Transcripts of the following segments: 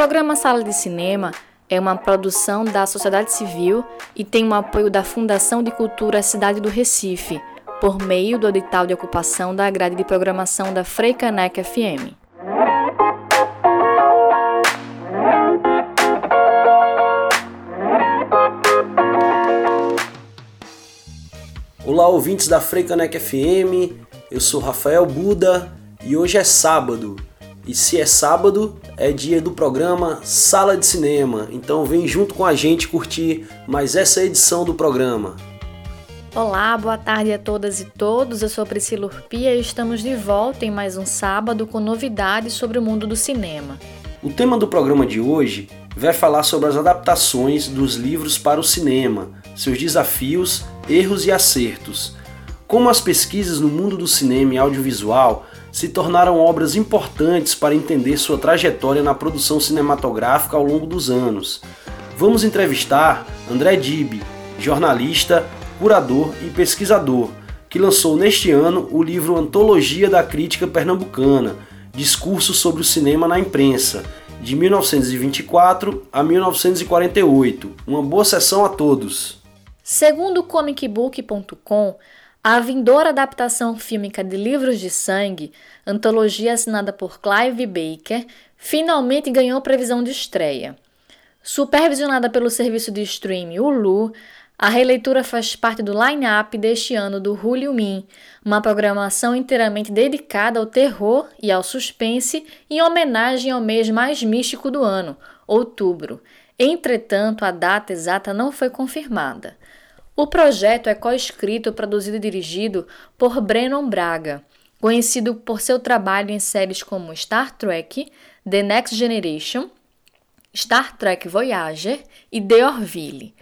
programa Sala de Cinema é uma produção da sociedade civil e tem o apoio da Fundação de Cultura Cidade do Recife, por meio do edital de ocupação da grade de programação da Freicaneca FM. Olá, ouvintes da Freicaneca FM, eu sou Rafael Buda e hoje é sábado, e se é sábado, é dia do programa Sala de Cinema. Então vem junto com a gente curtir mais essa edição do programa. Olá, boa tarde a todas e todos. Eu sou Priscila Urpia e estamos de volta em mais um sábado com novidades sobre o mundo do cinema. O tema do programa de hoje vai falar sobre as adaptações dos livros para o cinema, seus desafios, erros e acertos. Como as pesquisas no mundo do cinema e audiovisual se tornaram obras importantes para entender sua trajetória na produção cinematográfica ao longo dos anos. Vamos entrevistar André Dib, jornalista, curador e pesquisador, que lançou neste ano o livro Antologia da Crítica Pernambucana, Discurso sobre o Cinema na Imprensa, de 1924 a 1948. Uma boa sessão a todos! Segundo comicbook.com, a vindoura adaptação fílmica de Livros de Sangue, antologia assinada por Clive Baker, finalmente ganhou previsão de estreia. Supervisionada pelo serviço de streaming Hulu, a releitura faz parte do line-up deste ano do Hulu Min, uma programação inteiramente dedicada ao terror e ao suspense em homenagem ao mês mais místico do ano, outubro. Entretanto, a data exata não foi confirmada. O projeto é co-escrito, produzido e dirigido por Brennan Braga, conhecido por seu trabalho em séries como Star Trek, The Next Generation, Star Trek Voyager e The Orville.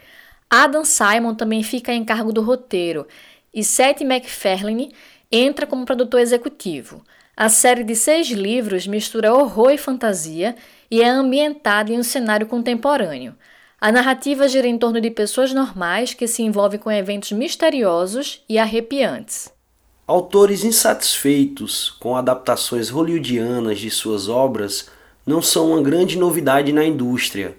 Adam Simon também fica em cargo do roteiro e Seth MacFarlane entra como produtor executivo. A série de seis livros mistura horror e fantasia e é ambientada em um cenário contemporâneo. A narrativa gira em torno de pessoas normais que se envolvem com eventos misteriosos e arrepiantes. Autores insatisfeitos com adaptações hollywoodianas de suas obras não são uma grande novidade na indústria.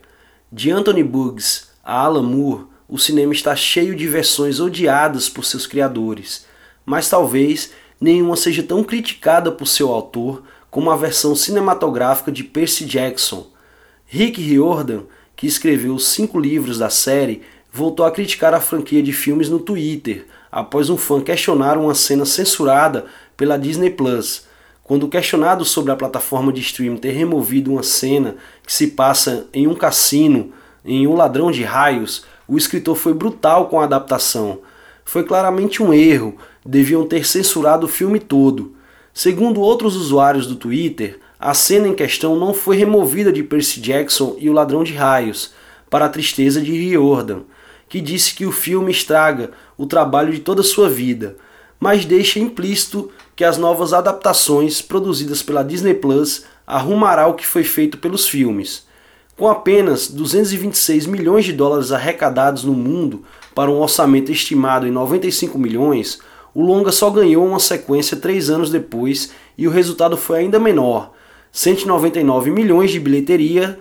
De Anthony Buggs a Alan Moore, o cinema está cheio de versões odiadas por seus criadores, mas talvez nenhuma seja tão criticada por seu autor como a versão cinematográfica de Percy Jackson. Rick Riordan que escreveu os cinco livros da série, voltou a criticar a franquia de filmes no Twitter, após um fã questionar uma cena censurada pela Disney Plus. Quando questionado sobre a plataforma de streaming ter removido uma cena que se passa em um cassino, em Um Ladrão de Raios, o escritor foi brutal com a adaptação. Foi claramente um erro, deviam ter censurado o filme todo. Segundo outros usuários do Twitter, a cena em questão não foi removida de Percy Jackson e o Ladrão de Raios, para a tristeza de Riordan, que disse que o filme estraga o trabalho de toda sua vida, mas deixa implícito que as novas adaptações produzidas pela Disney Plus arrumará o que foi feito pelos filmes. Com apenas 226 milhões de dólares arrecadados no mundo para um orçamento estimado em 95 milhões, o longa só ganhou uma sequência três anos depois e o resultado foi ainda menor, 199 milhões de bilheteria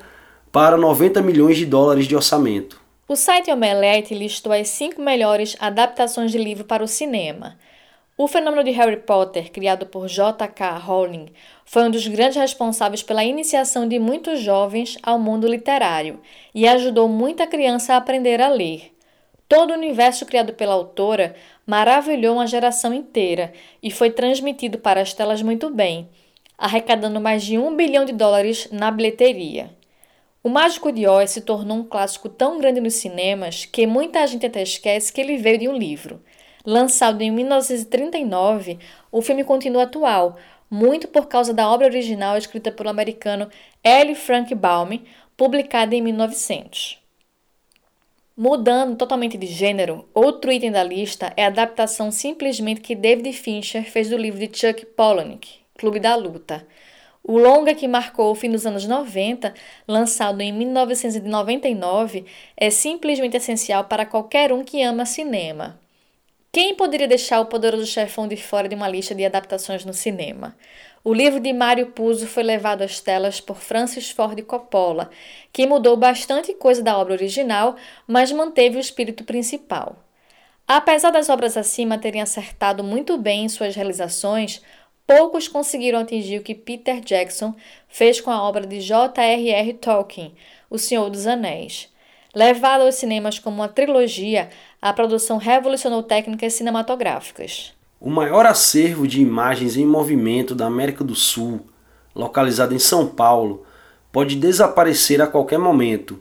para 90 milhões de dólares de orçamento. O site Omelette listou as cinco melhores adaptações de livro para o cinema. O fenômeno de Harry Potter, criado por J.K. Rowling, foi um dos grandes responsáveis pela iniciação de muitos jovens ao mundo literário e ajudou muita criança a aprender a ler. Todo o universo criado pela autora maravilhou uma geração inteira e foi transmitido para as telas muito bem, arrecadando mais de um bilhão de dólares na bilheteria. O Mágico de Oz se tornou um clássico tão grande nos cinemas que muita gente até esquece que ele veio de um livro. Lançado em 1939, o filme continua atual, muito por causa da obra original escrita pelo americano L. Frank Baum, publicada em 1900. Mudando totalmente de gênero, outro item da lista é a adaptação simplesmente que David Fincher fez do livro de Chuck Palahniuk, Clube da Luta. O longa que marcou o fim dos anos 90, lançado em 1999, é simplesmente essencial para qualquer um que ama cinema. Quem poderia deixar o poderoso chefão de fora de uma lista de adaptações no cinema? o livro de Mário Puzo foi levado às telas por Francis Ford Coppola, que mudou bastante coisa da obra original, mas manteve o espírito principal. Apesar das obras acima terem acertado muito bem em suas realizações, poucos conseguiram atingir o que Peter Jackson fez com a obra de J.R.R. Tolkien, O Senhor dos Anéis. Levada aos cinemas como uma trilogia, a produção revolucionou técnicas cinematográficas. O maior acervo de imagens em movimento da América do Sul, localizado em São Paulo, pode desaparecer a qualquer momento.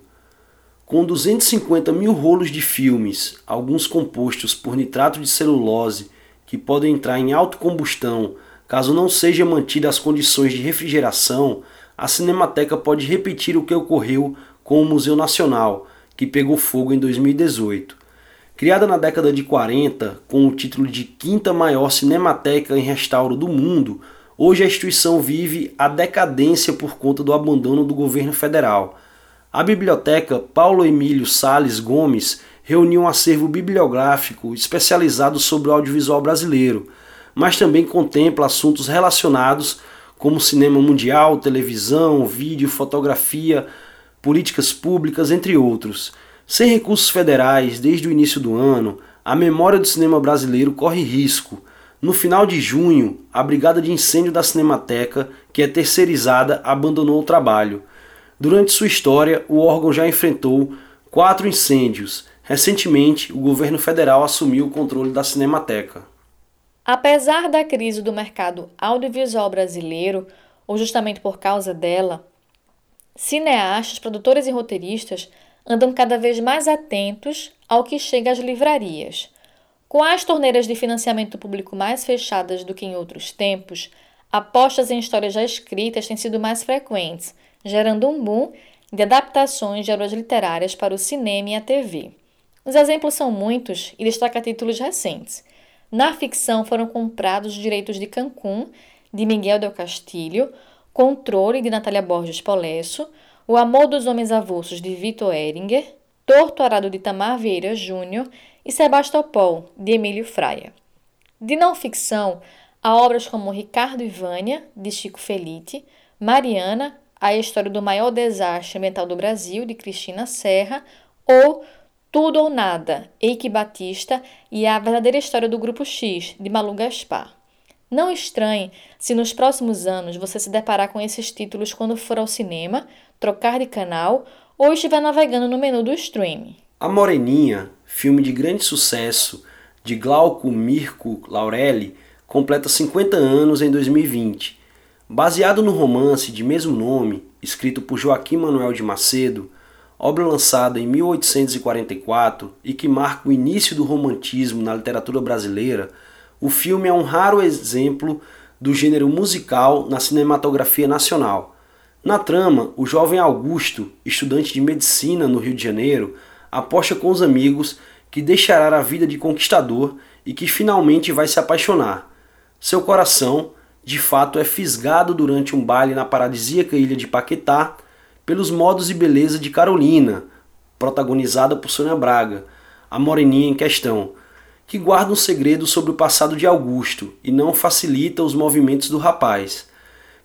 Com 250 mil rolos de filmes, alguns compostos por nitrato de celulose, que podem entrar em autocombustão caso não sejam mantidas as condições de refrigeração, a Cinemateca pode repetir o que ocorreu com o Museu Nacional, que pegou fogo em 2018. Criada na década de 40 com o título de quinta maior cinemateca em restauro do mundo, hoje a instituição vive a decadência por conta do abandono do governo federal. A biblioteca Paulo Emílio Sales Gomes reuniu um acervo bibliográfico especializado sobre o audiovisual brasileiro, mas também contempla assuntos relacionados como cinema mundial, televisão, vídeo, fotografia, políticas públicas, entre outros. Sem recursos federais desde o início do ano, a memória do cinema brasileiro corre risco. No final de junho, a Brigada de Incêndio da Cinemateca, que é terceirizada, abandonou o trabalho. Durante sua história, o órgão já enfrentou quatro incêndios. Recentemente, o governo federal assumiu o controle da Cinemateca. Apesar da crise do mercado audiovisual brasileiro, ou justamente por causa dela, cineastas, produtores e roteiristas andam cada vez mais atentos ao que chega às livrarias. Com as torneiras de financiamento público mais fechadas do que em outros tempos, apostas em histórias já escritas têm sido mais frequentes, gerando um boom de adaptações de obras literárias para o cinema e a TV. Os exemplos são muitos e destaca títulos recentes. Na ficção foram comprados os direitos de Cancún, de Miguel del Castilho, Controle, de Natália Borges Polesso, o Amor dos Homens Avulsos, de Vitor Eringer, Torto Arado, de Tamar Vieira Júnior e Sebastopol, de Emílio Fraia. De não ficção, há obras como Ricardo e Vânia, de Chico Felite, Mariana, A História do Maior Desastre Ambiental do Brasil, de Cristina Serra, ou Tudo ou Nada, Eike Batista e A Verdadeira História do Grupo X, de Malu Gaspar. Não estranhe se nos próximos anos você se deparar com esses títulos quando for ao cinema, trocar de canal ou estiver navegando no menu do streaming. A Moreninha, filme de grande sucesso de Glauco Mirko Laurelli, completa 50 anos em 2020. Baseado no romance de mesmo nome, escrito por Joaquim Manuel de Macedo, obra lançada em 1844 e que marca o início do romantismo na literatura brasileira, o filme é um raro exemplo do gênero musical na cinematografia nacional. Na trama, o jovem Augusto, estudante de medicina no Rio de Janeiro, aposta com os amigos que deixará a vida de conquistador e que finalmente vai se apaixonar. Seu coração, de fato, é fisgado durante um baile na paradisíaca ilha de Paquetá pelos modos e beleza de Carolina, protagonizada por Sônia Braga, a moreninha em questão, que guarda um segredo sobre o passado de Augusto e não facilita os movimentos do rapaz.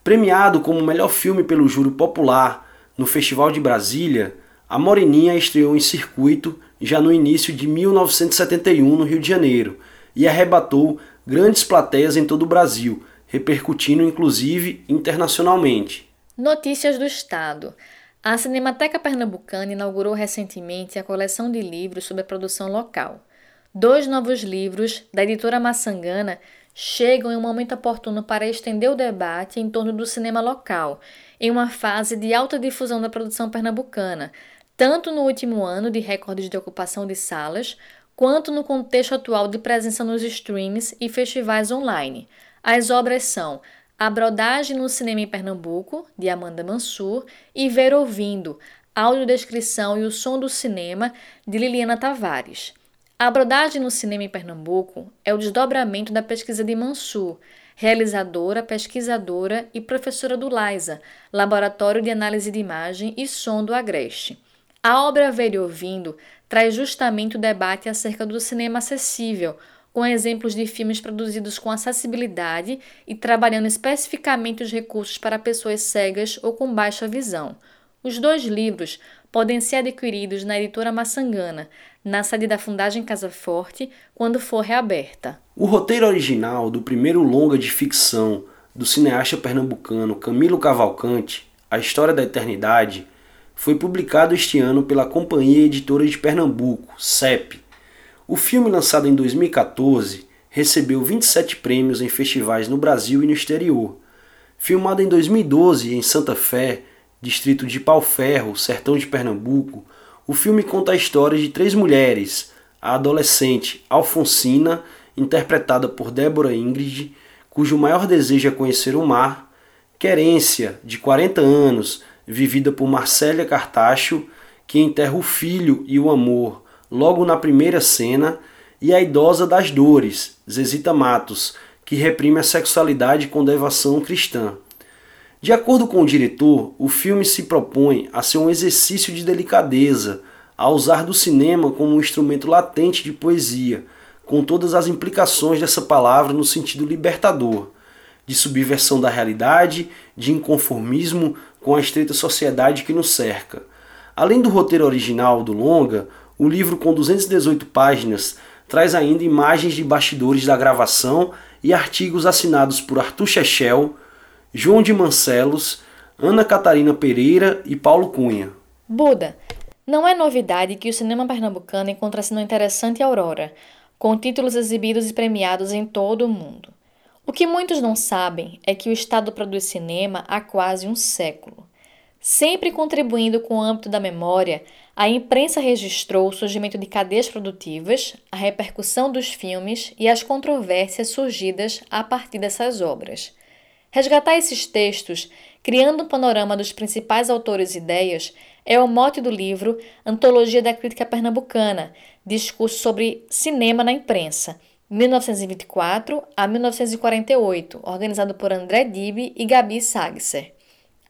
Premiado como melhor filme pelo júri popular no Festival de Brasília, A Moreninha estreou em circuito já no início de 1971 no Rio de Janeiro e arrebatou grandes plateias em todo o Brasil, repercutindo inclusive internacionalmente. Notícias do Estado. A Cinemateca Pernambucana inaugurou recentemente a coleção de livros sobre a produção local. Dois novos livros da editora Maçangana chegam em um momento oportuno para estender o debate em torno do cinema local, em uma fase de alta difusão da produção pernambucana, tanto no último ano de recordes de ocupação de salas, quanto no contexto atual de presença nos streams e festivais online. As obras são A Brodagem no Cinema em Pernambuco, de Amanda Mansur, e Ver Ouvindo, Audiodescrição e o Som do Cinema, de Liliana Tavares. A abordagem no cinema em Pernambuco é o desdobramento da pesquisa de Mansur, realizadora, pesquisadora e professora do LAISA, Laboratório de Análise de Imagem e Som do Agreste. A obra Ver e Ouvindo traz justamente o debate acerca do cinema acessível, com exemplos de filmes produzidos com acessibilidade e trabalhando especificamente os recursos para pessoas cegas ou com baixa visão. Os dois livros podem ser adquiridos na editora Maçangana, na sede da Fundagem Casa Forte, quando for reaberta. O roteiro original do primeiro longa de ficção do cineasta pernambucano Camilo Cavalcante, A História da Eternidade, foi publicado este ano pela Companhia Editora de Pernambuco, CEP. O filme, lançado em 2014, recebeu 27 prêmios em festivais no Brasil e no exterior. Filmado em 2012 em Santa Fé, distrito de Pau Ferro, sertão de Pernambuco, o filme conta a história de três mulheres: a adolescente Alfonsina, interpretada por Débora Ingrid, cujo maior desejo é conhecer o mar, Querência, de 40 anos, vivida por Marcélia Cartacho, que enterra o filho e o amor logo na primeira cena, e a idosa das dores, Zezita Matos, que reprime a sexualidade com devoção cristã. De acordo com o diretor, o filme se propõe a ser um exercício de delicadeza, a usar do cinema como um instrumento latente de poesia, com todas as implicações dessa palavra no sentido libertador, de subversão da realidade, de inconformismo com a estreita sociedade que nos cerca. Além do roteiro original do longa, o livro com 218 páginas traz ainda imagens de bastidores da gravação e artigos assinados por Arthur Chechel, João de Mancelos, Ana Catarina Pereira e Paulo Cunha. Buda, não é novidade que o cinema pernambucano encontra-se no interessante Aurora, com títulos exibidos e premiados em todo o mundo. O que muitos não sabem é que o Estado produz cinema há quase um século. Sempre contribuindo com o âmbito da memória, a imprensa registrou o surgimento de cadeias produtivas, a repercussão dos filmes e as controvérsias surgidas a partir dessas obras. Resgatar esses textos, criando um panorama dos principais autores e ideias, é o mote do livro Antologia da Crítica Pernambucana, discurso sobre cinema na imprensa, 1924 a 1948, organizado por André Dib e Gabi Sagser.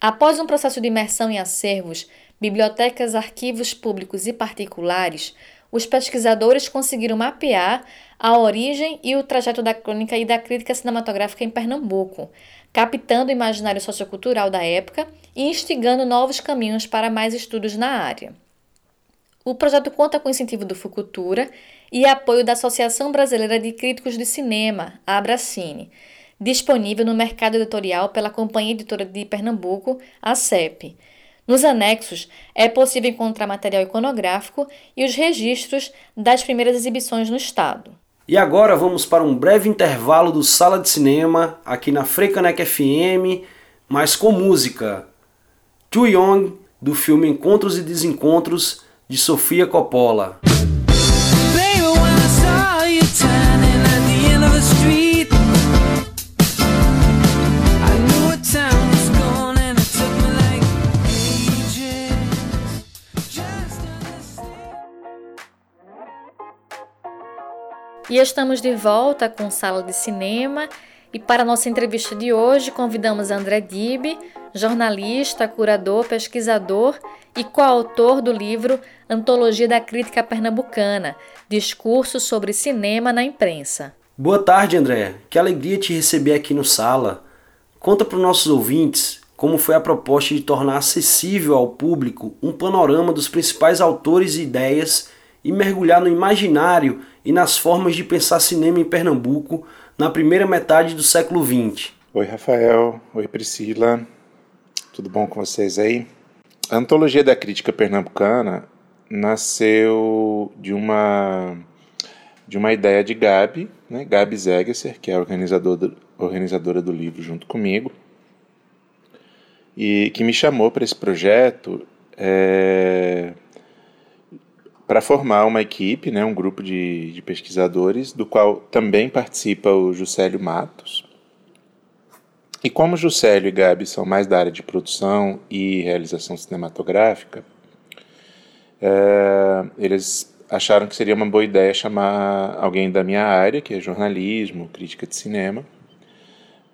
Após um processo de imersão em acervos, bibliotecas, arquivos públicos e particulares, os pesquisadores conseguiram mapear a origem e o trajeto da crônica e da crítica cinematográfica em Pernambuco, captando o imaginário sociocultural da época e instigando novos caminhos para mais estudos na área. O projeto conta com incentivo do Fucultura e apoio da Associação Brasileira de Críticos de Cinema, a Abracine, disponível no mercado editorial pela Companhia Editora de Pernambuco, a CEP. Nos anexos é possível encontrar material iconográfico e os registros das primeiras exibições no estado. E agora vamos para um breve intervalo do Sala de Cinema aqui na Frecanec FM, mas com música. Too Young, do filme Encontros e Desencontros, de Sofia Coppola. E estamos de volta com Sala de Cinema e para nossa entrevista de hoje convidamos André Dib, jornalista, curador, pesquisador e coautor do livro Antologia da Crítica Pernambucana, Discurso sobre Cinema na Imprensa. Boa tarde, André. Que alegria te receber aqui no Sala. Conta para os nossos ouvintes como foi a proposta de tornar acessível ao público um panorama dos principais autores e ideias e mergulhar no imaginário e nas formas de pensar cinema em Pernambuco na primeira metade do século XX. Oi, Rafael. Oi, Priscila. Tudo bom com vocês aí? A Antologia da Crítica Pernambucana nasceu de uma de uma ideia de Gabi, né? Gabi Zegesser, que é a organizadora, organizadora do livro junto comigo, e que me chamou para esse projeto é, para formar uma equipe, né, um grupo de, de, pesquisadores, do qual também participa o Juscelio Matos. E como Juscelio e Gabi são mais da área de produção e realização cinematográfica, é, eles acharam que seria uma boa ideia chamar alguém da minha área, que é jornalismo, crítica de cinema,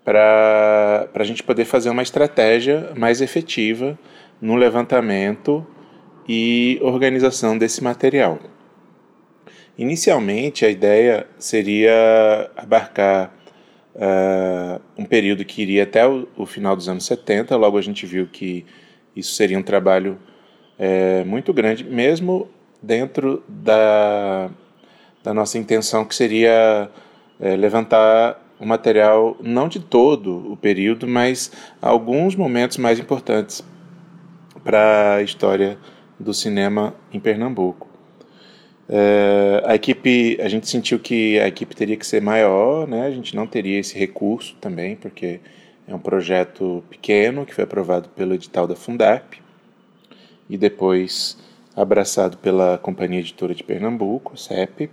para a gente poder fazer uma estratégia mais efetiva no levantamento e organização desse material. Inicialmente, a ideia seria abarcar uh, um período que iria até o, o, final dos anos 70. Logo, a gente viu que isso seria um trabalho é, muito grande, mesmo dentro da, da nossa intenção, que seria é, levantar o material, não de todo o período, mas alguns momentos mais importantes para a história do cinema em Pernambuco. É, a equipe, a gente sentiu que a equipe teria que ser maior, né? A gente não teria esse recurso também, porque é um projeto pequeno que foi aprovado pelo edital da Fundarp e depois abraçado pela Companhia Editora de Pernambuco, CEP.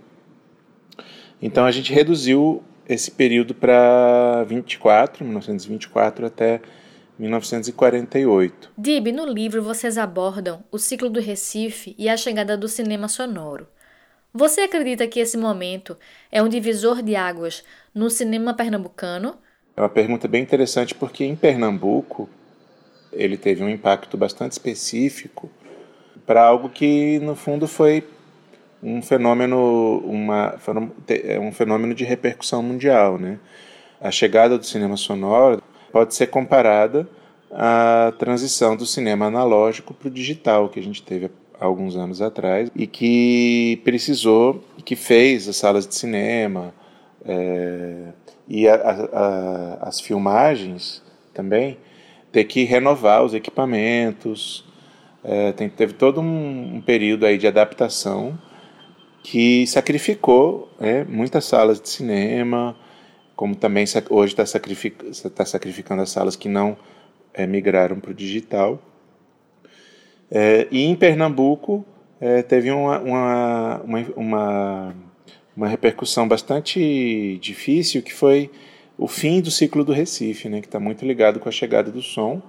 Então a gente reduziu esse período para 24, 1924 até 1948. Dib, no livro vocês abordam o ciclo do Recife e a chegada do cinema sonoro. Você acredita que esse momento é um divisor de águas no cinema pernambucano? É uma pergunta bem interessante porque em Pernambuco ele teve um impacto bastante específico para algo que no fundo foi um fenômeno uma é um fenômeno de repercussão mundial, né? A chegada do cinema sonoro pode ser comparada à transição do cinema analógico para o digital que a gente teve alguns anos atrás e que precisou, que fez as salas de cinema é, e a, a, as filmagens também ter que renovar os equipamentos. É, tem, teve todo um, um, período aí de adaptação que sacrificou é, muitas salas de cinema, como também hoje está sacrific, tá sacrificando as salas que não é, migraram para o digital. É, e em Pernambuco é, teve uma, uma, uma, uma, repercussão bastante difícil, que foi o fim do ciclo do Recife, né, que está muito ligado com a chegada do som.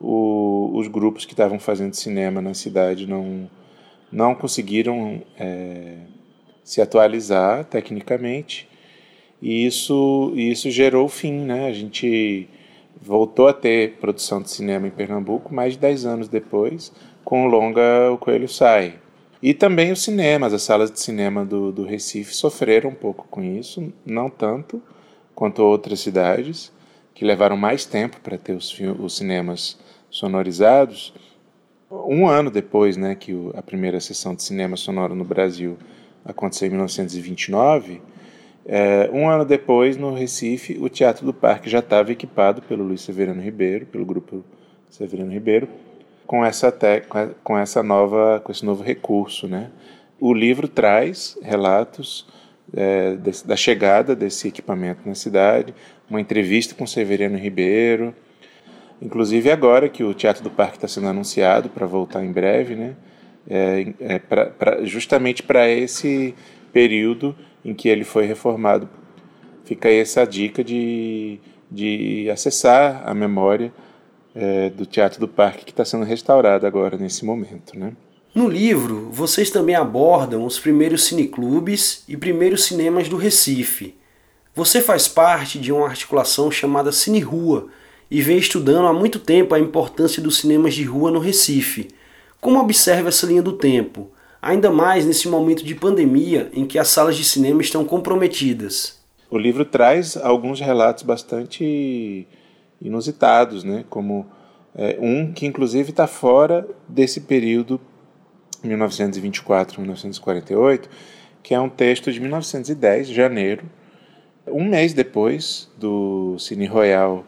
O, os grupos que estavam fazendo cinema na cidade não, não conseguiram é, se atualizar tecnicamente, e isso, isso gerou o fim. Né? A gente voltou a ter produção de cinema em Pernambuco mais de 10 anos depois, com o longa O Coelho Sai. E também os cinemas, as salas de cinema do, do Recife sofreram um pouco com isso, não tanto quanto outras cidades, que levaram mais tempo para ter os, os cinemas sonorizados. Um ano depois né, que o, a primeira sessão de cinema sonoro no Brasil aconteceu em 1929, é, um ano depois, no Recife, o Teatro do Parque já estava equipado pelo Luiz Severino Ribeiro, pelo grupo Severino Ribeiro, com essa te, com essa nova com esse novo recurso, né? O livro traz relatos é, da chegada desse equipamento na cidade, uma entrevista com Severino Ribeiro, inclusive agora que o Teatro do Parque está sendo anunciado para voltar em breve, né? É, é pra, pra, justamente para esse período em que ele foi reformado. Fica aí essa dica de, de acessar a memória é, do Teatro do Parque que está sendo restaurado agora nesse momento, né? No livro, vocês também abordam os primeiros cineclubes e primeiros cinemas do Recife. Você faz parte de uma articulação chamada Cine Rua e vem estudando há muito tempo a importância dos cinemas de rua no Recife. Como observa essa linha do tempo, ainda mais nesse momento de pandemia em que as salas de cinema estão comprometidas? O livro traz alguns relatos bastante inusitados, né? como é, um que inclusive está fora desse período 1924-1948, que é um texto de 1910, janeiro, um mês depois do Cine Royal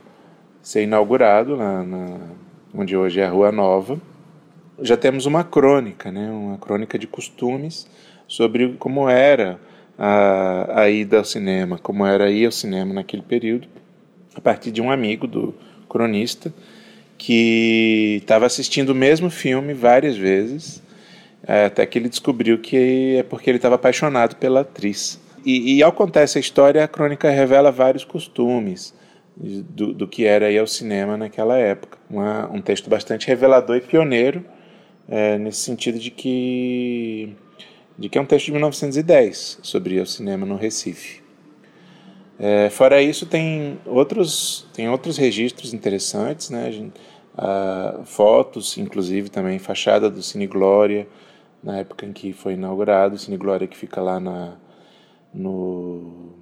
ser inaugurado, lá na, onde hoje é a Rua Nova, já temos uma crônica, né, uma crônica de costumes sobre como era a, a ida ao cinema, como era ir ao cinema naquele período a partir de um amigo do cronista que estava assistindo o mesmo filme várias vezes, é, até que ele descobriu que é porque ele estava apaixonado pela atriz. E, e, ao contar essa história, a crônica revela vários costumes do, do que era ir ao cinema naquela época. Uma, um texto bastante revelador e pioneiro, é, nesse sentido de que, de que é um texto de 1910 sobre ao cinema no Recife. É, fora isso, tem outros, tem outros registros interessantes, né? Gente, fotos, inclusive também fachada do Cine Glória, na época em que foi inaugurado, o Cine Glória que fica lá na, no,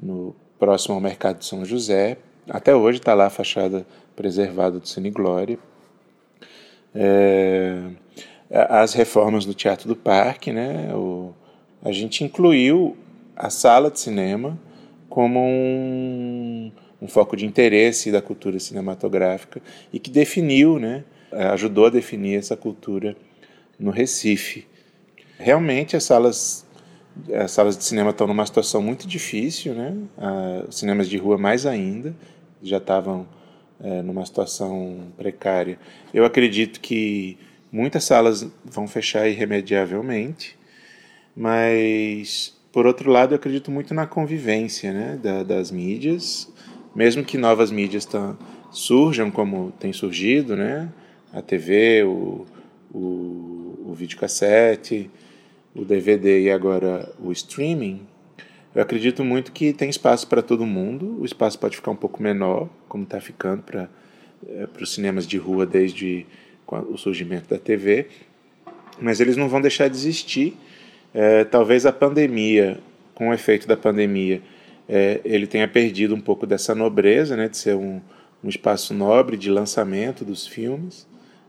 no próximo ao Mercado de São José. Até hoje está lá a fachada preservada do Cine Glória. É, as reformas do Teatro do Parque, né? O, a gente incluiu a sala de cinema como um, um foco de interesse da cultura cinematográfica e que definiu, né? Ajudou a definir essa cultura no Recife. Realmente as salas as salas de cinema estão numa situação muito difícil, né? Ah, cinemas de rua mais ainda já estavam é, numa situação precária. Eu acredito que muitas salas vão fechar irremediavelmente, mas por outro lado eu acredito muito na convivência, né? Da, das mídias, mesmo que novas mídias tão, surjam como tem surgido, né? A TV, o, o, o videocassete, o DVD e agora o streaming, eu acredito muito que tem espaço para todo mundo. O espaço pode ficar um pouco menor, como está ficando para é, os cinemas de rua desde o surgimento da TV, mas eles não vão deixar de existir. É, talvez a pandemia, com o efeito da pandemia, é, ele tenha perdido um pouco dessa nobreza, né, de ser um, um espaço nobre de lançamento dos filmes.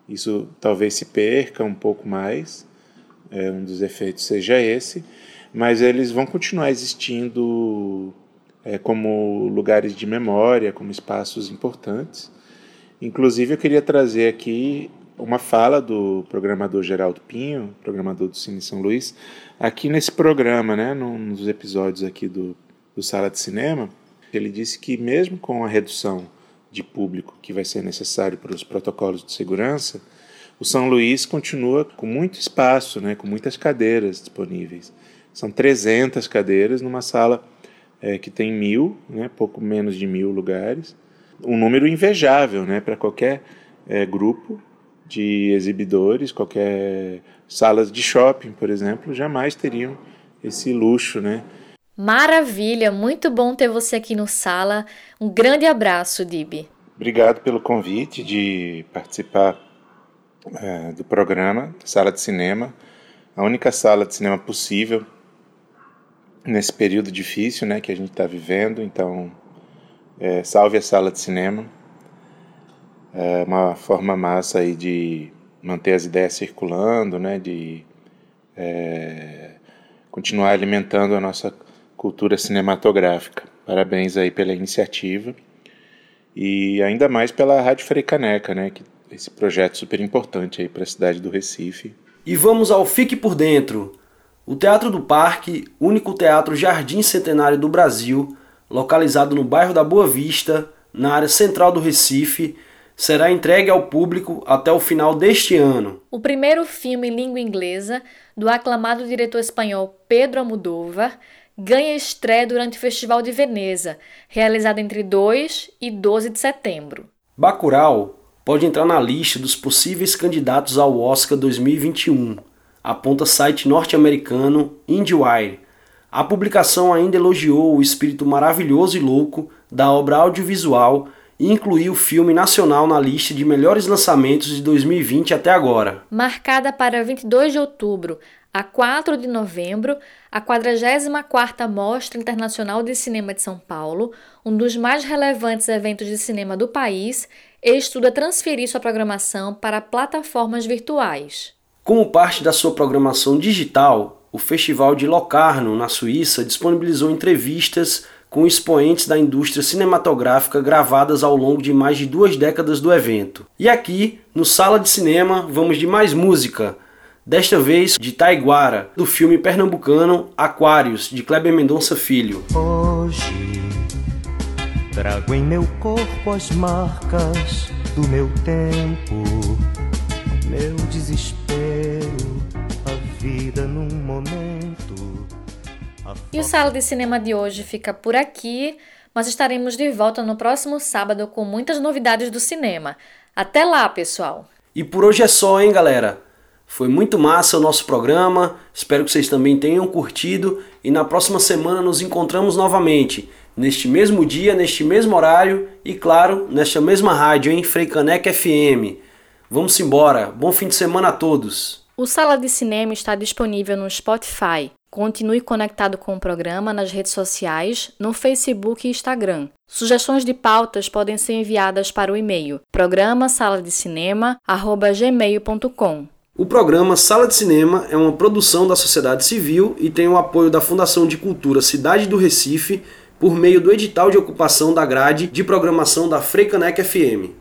Isso talvez se perca um pouco mais é, um dos efeitos seja esse, mas eles vão continuar existindo é, como lugares de memória, como espaços importantes. Inclusive, eu queria trazer aqui uma fala do programador Geraldo Pinho, programador do Cine São Luís, aqui nesse programa, né, num dos episódios aqui do, do Sala de Cinema, ele disse que mesmo com a redução de público que vai ser necessário para os protocolos de segurança, o São Luís continua com muito espaço, né, com muitas cadeiras disponíveis. São 300 cadeiras numa sala é, que tem mil, né, pouco menos de mil lugares. Um número invejável né, para qualquer é, grupo de exibidores, qualquer salas de shopping, por exemplo, jamais teriam esse luxo, né? Maravilha, muito bom ter você aqui no Sala. Um grande abraço, Dib. Obrigado pelo convite de participar é, do programa, sala de cinema, a única sala de cinema possível nesse período difícil, né, que a gente está vivendo. Então, é, salve a sala de cinema. É uma forma massa aí de manter as ideias circulando, né, de é, continuar alimentando a nossa cultura cinematográfica. Parabéns aí pela iniciativa e ainda mais pela Rádio Freicaneca, né, que esse projeto super importante aí para a cidade do Recife. E vamos ao Fique por Dentro. O Teatro do Parque, único teatro jardim centenário do Brasil, localizado no bairro da Boa Vista, na área central do Recife, será entregue ao público até o final deste ano. O primeiro filme em língua inglesa do aclamado diretor espanhol Pedro Almodóvar ganha estreia durante o Festival de Veneza, realizado entre 2 e 12 de setembro. Bacurau pode entrar na lista dos possíveis candidatos ao Oscar 2021, aponta site norte-americano IndieWire. A publicação ainda elogiou o espírito maravilhoso e louco da obra audiovisual e incluiu o filme nacional na lista de melhores lançamentos de 2020 até agora. Marcada para 22 de outubro a 4 de novembro, a 44ª Mostra Internacional de Cinema de São Paulo, um dos mais relevantes eventos de cinema do país, estuda transferir sua programação para plataformas virtuais. Como parte da sua programação digital, o Festival de Locarno, na Suíça, disponibilizou entrevistas com expoentes da indústria cinematográfica gravadas ao longo de mais de duas décadas do evento. E aqui, no Sala de Cinema, vamos de mais música, desta vez de Taiguara, do filme pernambucano Aquários, de Kleber Mendonça Filho. Hoje Trago em meu corpo as marcas do meu tempo, meu desespero, vida num momento. E o Sala de Cinema de hoje fica por aqui, mas estaremos de volta no próximo sábado com muitas novidades do cinema. Até lá, pessoal! E por hoje é só, hein, galera? Foi muito massa o nosso programa, espero que vocês também tenham curtido e na próxima semana nos encontramos novamente neste mesmo dia, neste mesmo horário e, claro, nesta mesma rádio, em Freicanec FM. Vamos embora. Bom fim de semana a todos. O Sala de Cinema está disponível no Spotify. Continue conectado com o programa nas redes sociais, no Facebook e Instagram. Sugestões de pautas podem ser enviadas para o e-mail programa sala de. O programa Sala de Cinema é uma produção da sociedade civil e tem o apoio da Fundação de Cultura Cidade do Recife por meio do edital de ocupação da grade de programação da Freicanec FM.